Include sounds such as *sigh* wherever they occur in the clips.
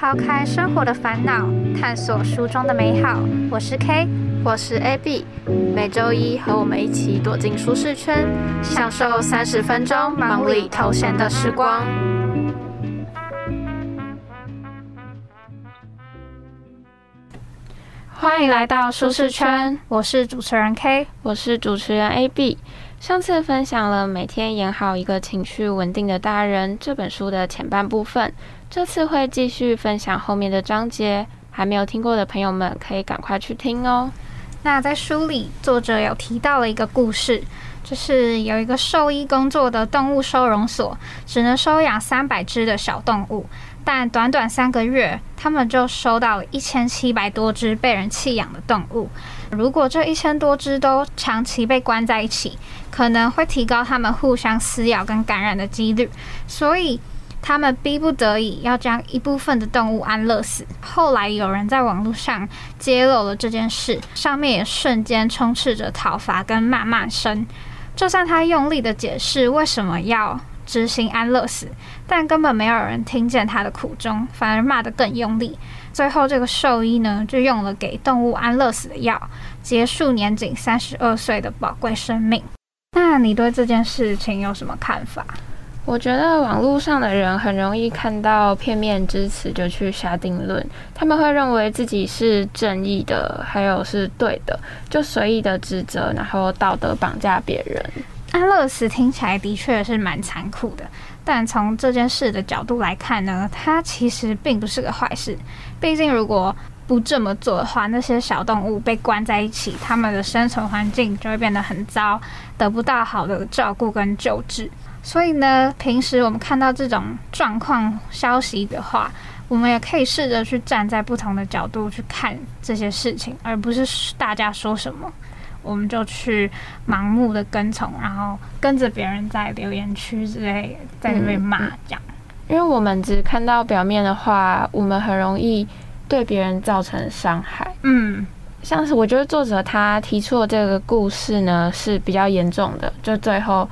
抛开生活的烦恼，探索书中的美好。我是 K，我是 AB，每周一和我们一起躲进舒适圈，享受三十分钟忙里偷闲的时光。欢迎来到舒适圈，我是主持人 K，我是主持人 AB。上次分享了每天演好一个情绪稳定的大人这本书的前半部分，这次会继续分享后面的章节。还没有听过的朋友们可以赶快去听哦。那在书里，作者有提到了一个故事，就是有一个兽医工作的动物收容所，只能收养三百只的小动物。但短短三个月，他们就收到了一千七百多只被人弃养的动物。如果这一千多只都长期被关在一起，可能会提高他们互相撕咬跟感染的几率。所以，他们逼不得已要将一部分的动物安乐死。后来，有人在网络上揭露了这件事，上面也瞬间充斥着讨伐跟谩骂声。就算他用力的解释为什么要。执行安乐死，但根本没有人听见他的苦衷，反而骂得更用力。最后，这个兽医呢，就用了给动物安乐死的药，结束年仅三十二岁的宝贵生命。那你对这件事情有什么看法？我觉得网络上的人很容易看到片面之词就去下定论，他们会认为自己是正义的，还有是对的，就随意的指责，然后道德绑架别人。安乐死听起来的确是蛮残酷的，但从这件事的角度来看呢，它其实并不是个坏事。毕竟如果不这么做的话，那些小动物被关在一起，它们的生存环境就会变得很糟，得不到好的照顾跟救治。所以呢，平时我们看到这种状况消息的话，我们也可以试着去站在不同的角度去看这些事情，而不是大家说什么。我们就去盲目的跟从，然后跟着别人在留言区之类在那边骂这样。因为我们只看到表面的话，我们很容易对别人造成伤害。嗯，像是我觉得作者他提出的这个故事呢是比较严重的，就最后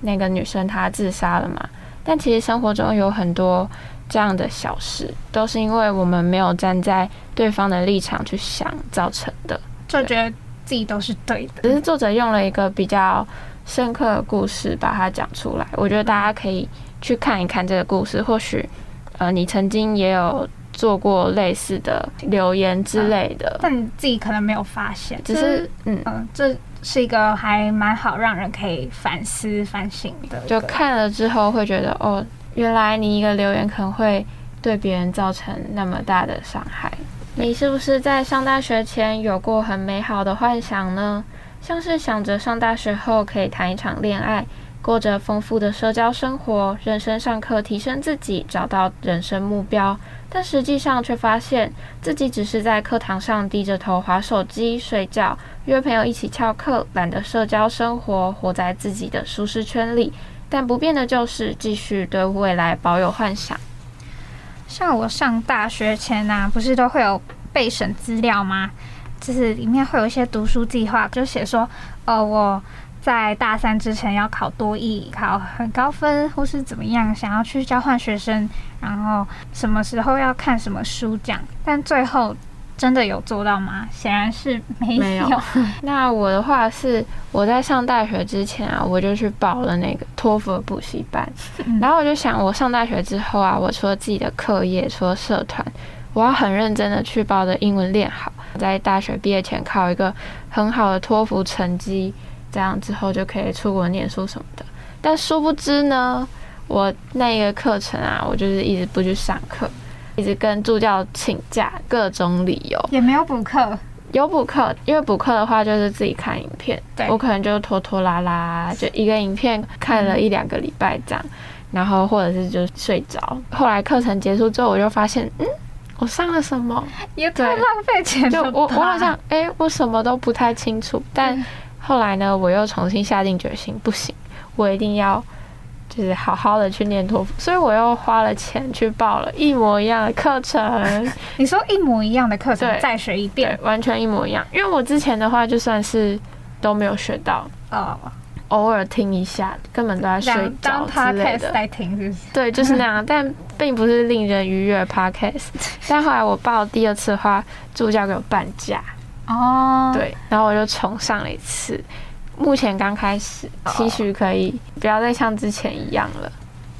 那个女生她自杀了嘛。但其实生活中有很多这样的小事，都是因为我们没有站在对方的立场去想造成的，就觉得。自己都是对的，只是作者用了一个比较深刻的故事把它讲出来。我觉得大家可以去看一看这个故事，或许呃你曾经也有做过类似的留言之类的，但你自己可能没有发现。只是嗯嗯，这是一个还蛮好让人可以反思反省的。就看了之后会觉得哦，原来你一个留言可能会对别人造成那么大的伤害。你是不是在上大学前有过很美好的幻想呢？像是想着上大学后可以谈一场恋爱，过着丰富的社交生活，认真上课提升自己，找到人生目标。但实际上却发现自己只是在课堂上低着头划手机、睡觉，约朋友一起翘课，懒得社交生活，活在自己的舒适圈里。但不变的就是继续对未来保有幻想。像我上大学前呐，不是都会有备审资料吗？就是里面会有一些读书计划，就写说，哦，我在大三之前要考多艺，考很高分，或是怎么样，想要去交换学生，然后什么时候要看什么书讲，但最后。真的有做到吗？显然是没有。*laughs* 那我的话是，我在上大学之前啊，我就去报了那个托福补习班。然后我就想，我上大学之后啊，我除了自己的课业，除了社团，我要很认真的去把我的英文练好，在大学毕业前考一个很好的托福成绩，这样之后就可以出国念书什么的。但殊不知呢，我那一个课程啊，我就是一直不去上课。一直跟助教请假，各种理由也没有补课，有补课，因为补课的话就是自己看影片，我可能就拖拖拉拉，就一个影片看了一两个礼拜这样，然后或者是就睡着。后来课程结束之后，我就发现，嗯，我上了什么？也太浪费钱了。就我我好像，哎，我什么都不太清楚。但后来呢，我又重新下定决心，不行，我一定要。就是好好的去念托福，所以我又花了钱去报了一模一样的课程。*laughs* 你说一模一样的课程再学一遍，完全一模一样。因为我之前的话就算是都没有学到哦，偶尔听一下，根本都在睡觉之类的。在听是不是？对，就是那样，但并不是令人愉悦 podcast。*laughs* 但后来我报第二次的话，助教给我半价哦，对，然后我就重上了一次。目前刚开始，期许可以不要再像之前一样了。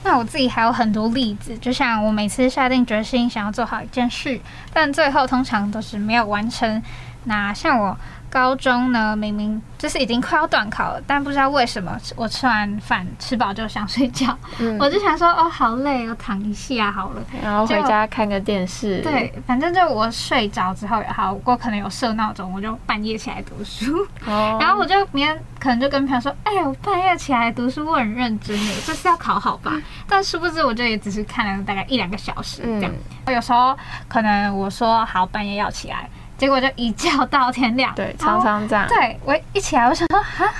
那我自己还有很多例子，就像我每次下定决心想要做好一件事，但最后通常都是没有完成。那像我。高中呢，明明就是已经快要断考了，但不知道为什么，我吃完饭吃饱就想睡觉。我就想说，哦，好累，我躺一下好了，然后回家看个电视。对，反正就我睡着之后，好，我可能有设闹钟，我就半夜起来读书。然后我就明天可能就跟朋友说，哎，我半夜起来读书，我很认真诶，这是要考好吧？但殊不知，我就也只是看了大概一两个小时这样。我有时候可能我说好半夜要起来。结果就一觉到天亮，对，常常这样。对我一起来，我想说啊，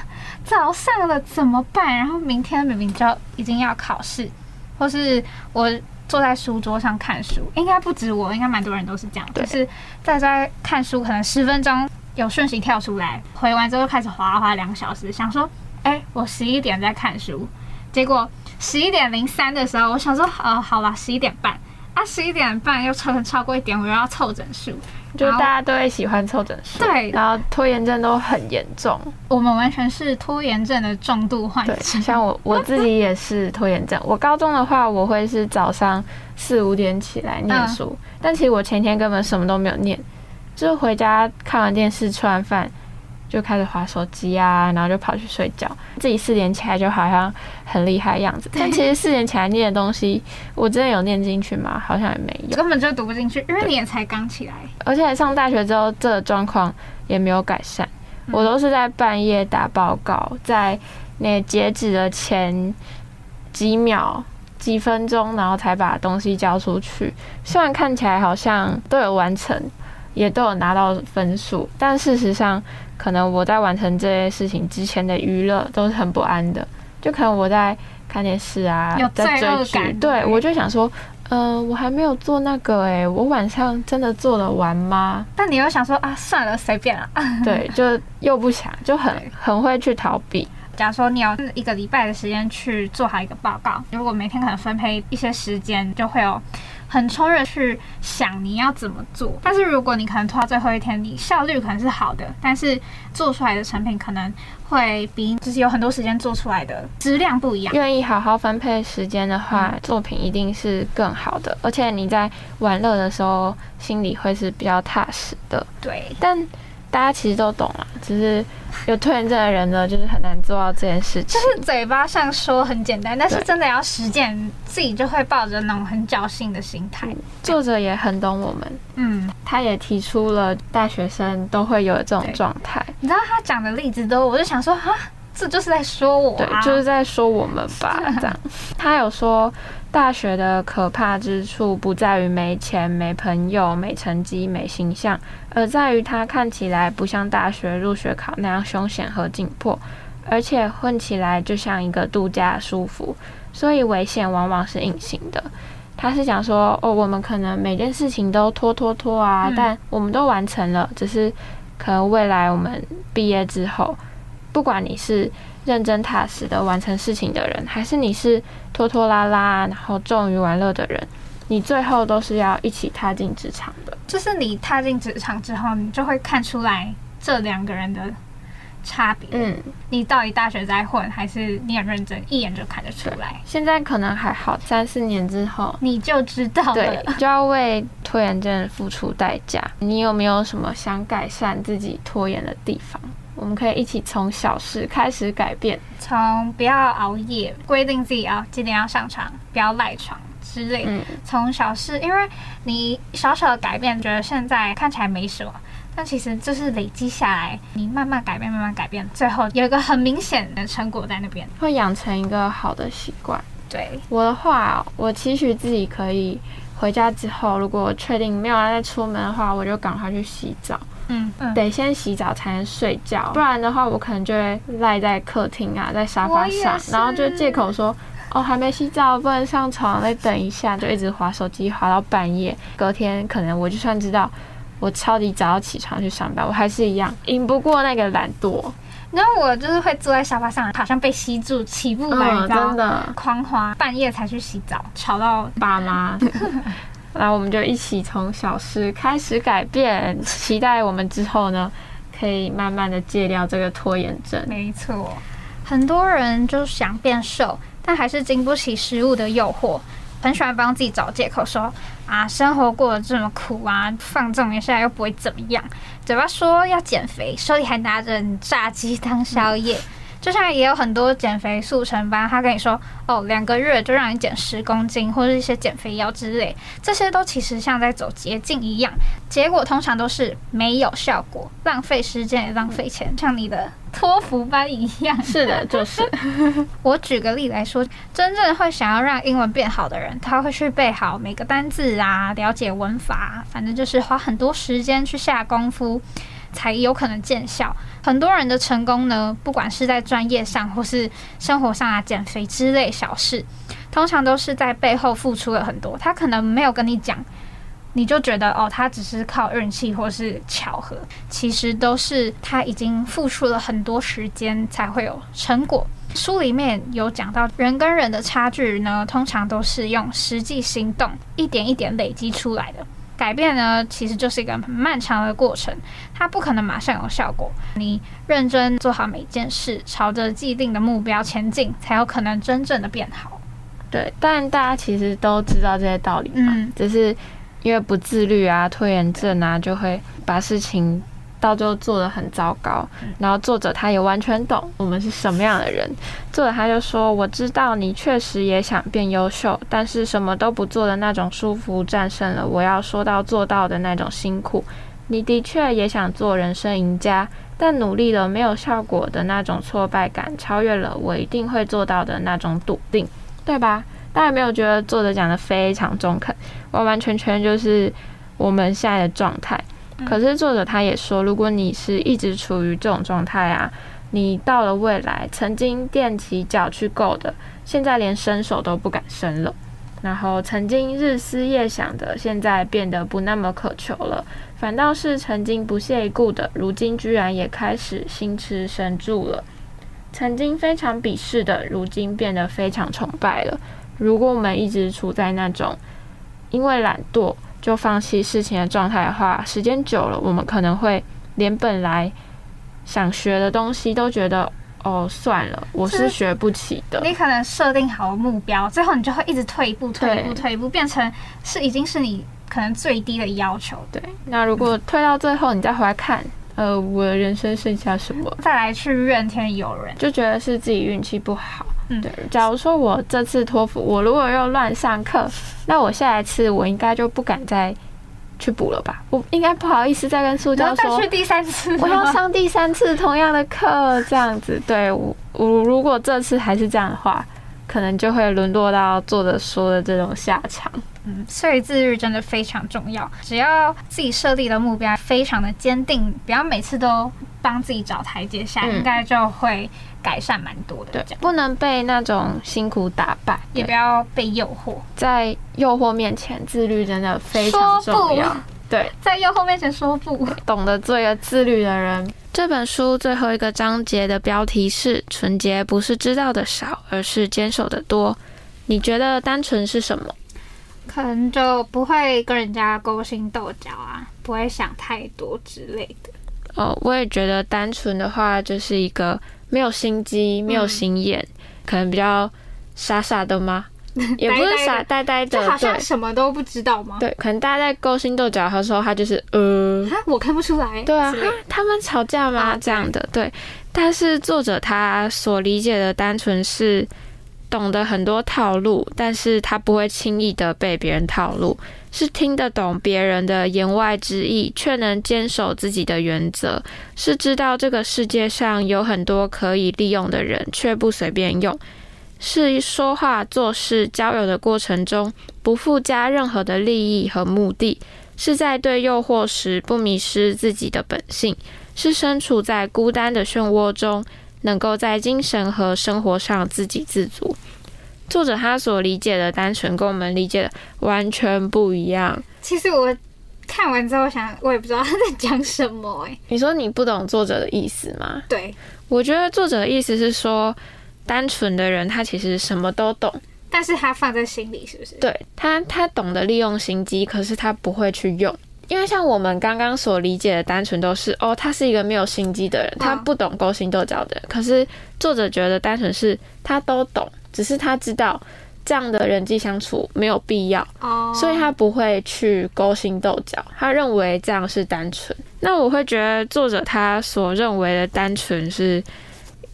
早上了怎么办？然后明天明明就已经要考试，或是我坐在书桌上看书，应该不止我，应该蛮多人都是这样，就是在在看书，可能十分钟有讯息跳出来，回完之后开始划划两小时，想说，哎，我十一点在看书，结果十一点零三的时候，我想说，呃，好了，十一点半，啊，十一点半又超超过一点，我又要凑整数。就大家都会喜欢凑整数，对，然后拖延症都很严重。我们完全是拖延症的重度患者。像我我自己也是拖延症。我高中的话，我会是早上四五点起来念书，但其实我前天根本什么都没有念，就是回家看完电视，吃完饭。就开始划手机啊，然后就跑去睡觉。自己四点起来就好像很厉害样子，但其实 *laughs* 四点起来念的东西，我真的有念进去吗？好像也没有，根本就读不进去，因为你也才刚起来。而且上大学之后，这个状况也没有改善。我都是在半夜打报告，在那截止的前几秒、几分钟，然后才把东西交出去。虽然看起来好像都有完成。也都有拿到分数，但事实上，可能我在完成这些事情之前的娱乐都是很不安的。就可能我在看电视啊，在追剧，对我就想说，嗯，我还没有做那个，诶，我晚上真的做得完吗？但你又想说啊，算了，随便了。*laughs* *laughs* 对，就又不想，就很很会去逃避。假如说你有一个礼拜的时间去做好一个报告，如果每天可能分配一些时间，就会有。很冲着去想你要怎么做，但是如果你可能拖到最后一天，你效率可能是好的，但是做出来的成品可能会比就是有很多时间做出来的质量不一样。愿意好好分配时间的话，作品一定是更好的，而且你在玩乐的时候心里会是比较踏实的。对，但。大家其实都懂啊，只是有拖延症的人呢，就是很难做到这件事情。就是嘴巴上说很简单，但是真的要实践，自己就会抱着那种很侥幸的心态。作者也很懂我们，嗯，他也提出了大学生都会有这种状态。你知道他讲的例子都，我就想说啊，这就是在说我，对，就是在说我们吧，*laughs* 这样。他有说。大学的可怕之处不在于没钱、没朋友、没成绩、没形象，而在于它看起来不像大学入学考那样凶险和紧迫，而且混起来就像一个度假舒服。所以危险往往是隐形的。他是想说，哦，我们可能每件事情都拖拖拖啊，但我们都完成了，只是可能未来我们毕业之后，不管你是。认真踏实的完成事情的人，还是你是拖拖拉拉，然后重于玩乐的人，你最后都是要一起踏进职场的。就是你踏进职场之后，你就会看出来这两个人的差别。嗯，你到底大学在混，还是你很认真，一眼就看得出来。现在可能还好，三四年之后你就知道了，就要为拖延症付出代价。你有没有什么想改善自己拖延的地方？我们可以一起从小事开始改变，从不要熬夜，规定自己要几点要上床，不要赖床之类。嗯，从小事，因为你小小的改变，觉得现在看起来没什么，但其实就是累积下来，你慢慢改变，慢慢改变，最后有一个很明显的成果在那边，会养成一个好的习惯。对我的话，我期许自己可以回家之后，如果确定没有人再出门的话，我就赶快去洗澡。嗯，得先洗澡才能睡觉，不然的话，我可能就会赖在客厅啊，在沙发上，然后就借口说，哦，还没洗澡，不能上床，再等一下，就一直划手机划到半夜。隔天可能我就算知道我超级早要起床去上班，我还是一样赢不过那个懒惰。然后我就是会坐在沙发上，好像被吸住，起不来，真的狂滑，半夜才去洗澡，吵到爸妈。*laughs* 那我们就一起从小事开始改变，期待我们之后呢，可以慢慢的戒掉这个拖延症。没错，很多人就想变瘦，但还是经不起食物的诱惑，很喜欢帮自己找借口说啊，生活过得这么苦啊，放纵一下又不会怎么样。嘴巴说要减肥，手里还拿着炸鸡当宵夜。就像也有很多减肥速成班，他跟你说哦，两个月就让你减十公斤，或者一些减肥药之类，这些都其实像在走捷径一样，结果通常都是没有效果，浪费时间也浪费钱，像你的托福班一样。是的，*laughs* 就是。*laughs* 我举个例来说，真正会想要让英文变好的人，他会去背好每个单字啊，了解文法，反正就是花很多时间去下功夫。才有可能见效。很多人的成功呢，不管是在专业上或是生活上啊，减肥之类小事，通常都是在背后付出了很多。他可能没有跟你讲，你就觉得哦，他只是靠运气或是巧合，其实都是他已经付出了很多时间才会有成果。书里面有讲到，人跟人的差距呢，通常都是用实际行动一点一点累积出来的。改变呢，其实就是一个很漫长的过程，它不可能马上有效果。你认真做好每件事，朝着既定的目标前进，才有可能真正的变好。对，但大家其实都知道这些道理嘛，只是因为不自律啊、拖延症啊，就会把事情。到最后做的很糟糕，然后作者他也完全懂我们是什么样的人。作者他就说：“我知道你确实也想变优秀，但是什么都不做的那种舒服战胜了我要说到做到的那种辛苦。你的确也想做人生赢家，但努力了没有效果的那种挫败感超越了我一定会做到的那种笃定，对吧？大家没有觉得作者讲的非常中肯，完完全全就是我们现在的状态。”可是作者他也说，如果你是一直处于这种状态啊，你到了未来曾经踮起脚去够的，现在连伸手都不敢伸了；然后曾经日思夜想的，现在变得不那么渴求了；反倒是曾经不屑一顾的，如今居然也开始心驰神助了；曾经非常鄙视的，如今变得非常崇拜了。如果我们一直处在那种因为懒惰，就放弃事情的状态的话，时间久了，我们可能会连本来想学的东西都觉得哦，算了，我是学不起的。你可能设定好目标，最后你就会一直退一步、退一步、退一步，变成是已经是你可能最低的要求。对，那如果退到最后，你再回来看，呃，我的人生剩下什么？再来去怨天尤人，就觉得是自己运气不好。嗯，对。假如说我这次托福，我如果又乱上课，*laughs* 那我下一次我应该就不敢再去补了吧？我应该不好意思再跟苏教授再去第三次，我要上第三次同样的课，这样子。对我，我如果这次还是这样的话，可能就会沦落到作者说的这种下场。嗯，所以自律真的非常重要。只要自己设立的目标非常的坚定，不要每次都帮自己找台阶下，应该就会。改善蛮多的，对，不能被那种辛苦打败，也不要被诱惑。在诱惑面前，自律真的非常重要。对，在诱惑面前说不，懂得做一个自律的人。这本书最后一个章节的标题是“纯洁不是知道的少，而是坚守的多”。你觉得单纯是什么？可能就不会跟人家勾心斗角啊，不会想太多之类的。哦，我也觉得单纯的话就是一个。没有心机，没有心眼，可能比较傻傻的吗？*laughs* 也不是傻呆呆的，就好像什么都不知道吗？对，可能大家在勾心斗角的时候，他就是呃，我看不出来。对啊，他们吵架吗？这样的对，但是作者他所理解的单纯是。懂得很多套路，但是他不会轻易的被别人套路，是听得懂别人的言外之意，却能坚守自己的原则，是知道这个世界上有很多可以利用的人，却不随便用，是说话做事交友的过程中不附加任何的利益和目的，是在对诱惑时不迷失自己的本性，是身处在孤单的漩涡中。能够在精神和生活上自给自足。作者他所理解的单纯，跟我们理解的完全不一样。其实我看完之后想，我也不知道他在讲什么。哎，你说你不懂作者的意思吗？对，我觉得作者的意思是说，单纯的人他其实什么都懂，但是他放在心里，是不是？对他，他懂得利用心机，可是他不会去用。因为像我们刚刚所理解的单纯，都是哦，他是一个没有心机的人，他不懂勾心斗角的人。可是作者觉得单纯是他都懂，只是他知道这样的人际相处没有必要，哦，所以他不会去勾心斗角。他认为这样是单纯。那我会觉得作者他所认为的单纯是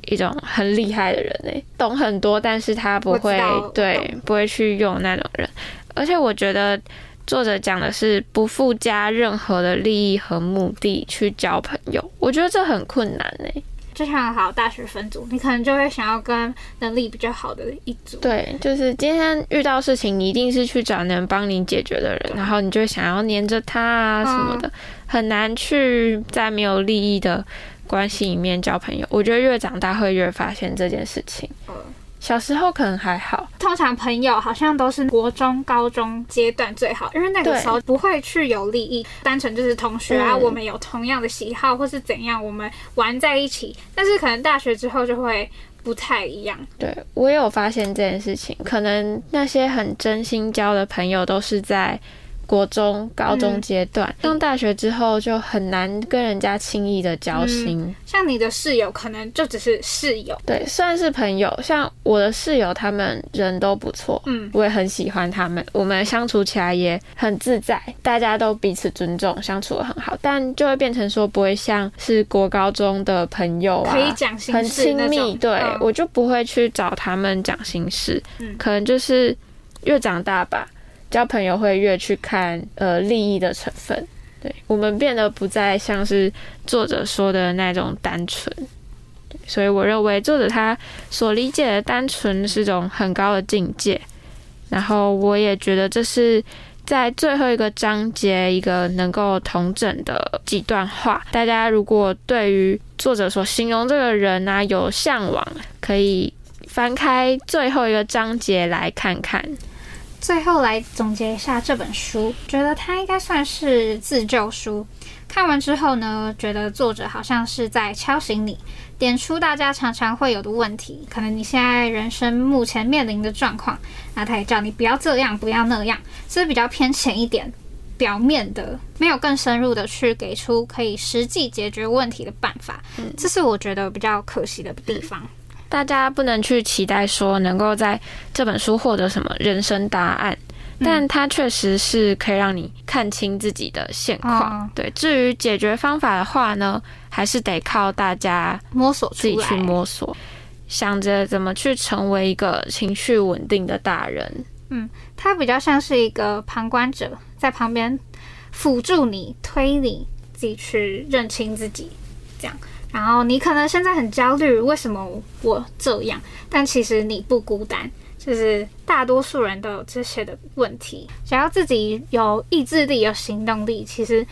一种很厉害的人诶，懂很多，但是他不会对不会去用那种人。而且我觉得。作者讲的是不附加任何的利益和目的去交朋友，我觉得这很困难呢。就像好大学分组，你可能就会想要跟能力比较好的一组。对，就是今天遇到事情，你一定是去找能帮你解决的人，然后你就想要黏着他啊什么的，很难去在没有利益的关系里面交朋友。我觉得越长大会越发现这件事情。小时候可能还好，通常朋友好像都是国中、高中阶段最好，因为那个时候不会去有利益，单纯就是同学啊，我们有同样的喜好或是怎样，我们玩在一起。但是可能大学之后就会不太一样。对我也有发现这件事情，可能那些很真心交的朋友都是在。国中、高中阶段，上大学之后就很难跟人家轻易的交心。像你的室友，可能就只是室友，对，算是朋友。像我的室友，他们人都不错，嗯，我也很喜欢他们，我们相处起来也很自在，大家都彼此尊重，相处的很好。但就会变成说，不会像是国高中的朋友啊，可以讲心事，很亲密。对我就不会去找他们讲心事，嗯，可能就是越长大吧。交朋友会越去看呃利益的成分，对我们变得不再像是作者说的那种单纯，所以我认为作者他所理解的单纯是种很高的境界。然后我也觉得这是在最后一个章节一个能够同整的几段话。大家如果对于作者所形容这个人啊有向往，可以翻开最后一个章节来看看。最后来总结一下这本书，觉得它应该算是自救书。看完之后呢，觉得作者好像是在敲醒你，点出大家常常会有的问题，可能你现在人生目前面临的状况。那他也叫你不要这样，不要那样，这是比较偏浅一点、表面的，没有更深入的去给出可以实际解决问题的办法。这是我觉得比较可惜的地方。大家不能去期待说能够在这本书获得什么人生答案，但它确实是可以让你看清自己的现况。对，至于解决方法的话呢，还是得靠大家摸索自己去摸索，想着怎么去成为一个情绪稳定的大人。嗯，他比较像是一个旁观者，在旁边辅助你、推你自己去认清自己，这样。然后你可能现在很焦虑，为什么我这样？但其实你不孤单，就是大多数人都有这些的问题。只要自己有意志力、有行动力，其实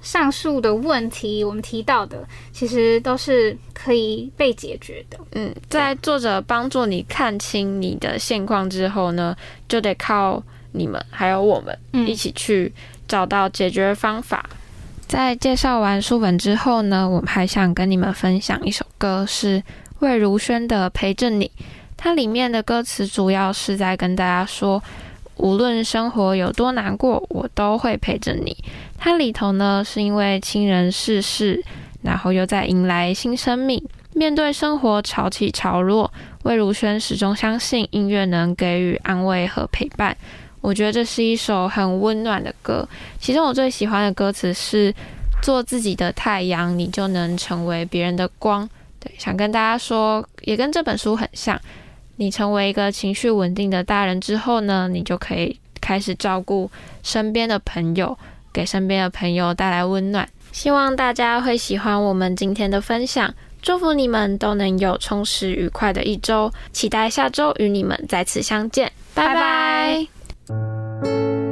上述的问题我们提到的，其实都是可以被解决的。嗯，在作者帮助你看清你的现况之后呢，就得靠你们还有我们一起去找到解决方法。在介绍完书本之后呢，我们还想跟你们分享一首歌，是魏如萱的《陪着你》。它里面的歌词主要是在跟大家说，无论生活有多难过，我都会陪着你。它里头呢，是因为亲人逝世，然后又在迎来新生命，面对生活潮起潮落，魏如萱始终相信音乐能给予安慰和陪伴。我觉得这是一首很温暖的歌。其中我最喜欢的歌词是“做自己的太阳，你就能成为别人的光”。对，想跟大家说，也跟这本书很像。你成为一个情绪稳定的大人之后呢，你就可以开始照顾身边的朋友，给身边的朋友带来温暖。希望大家会喜欢我们今天的分享，祝福你们都能有充实愉快的一周。期待下周与你们再次相见，拜拜。就是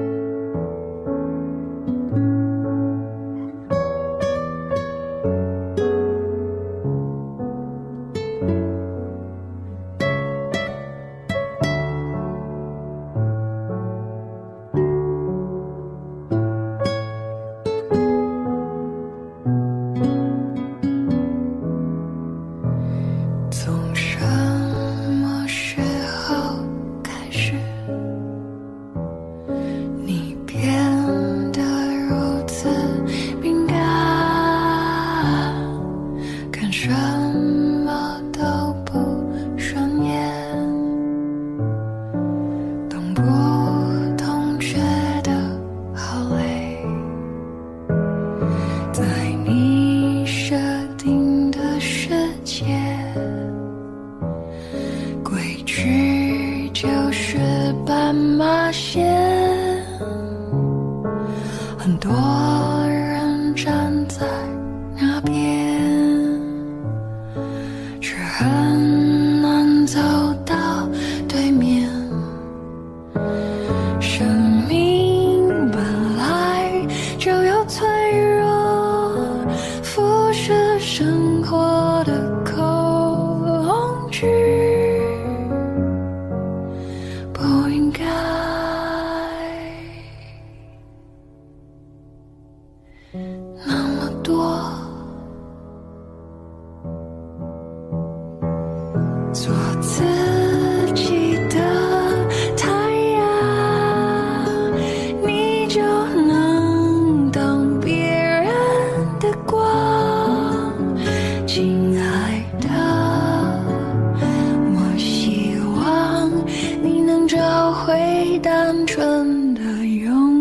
真的拥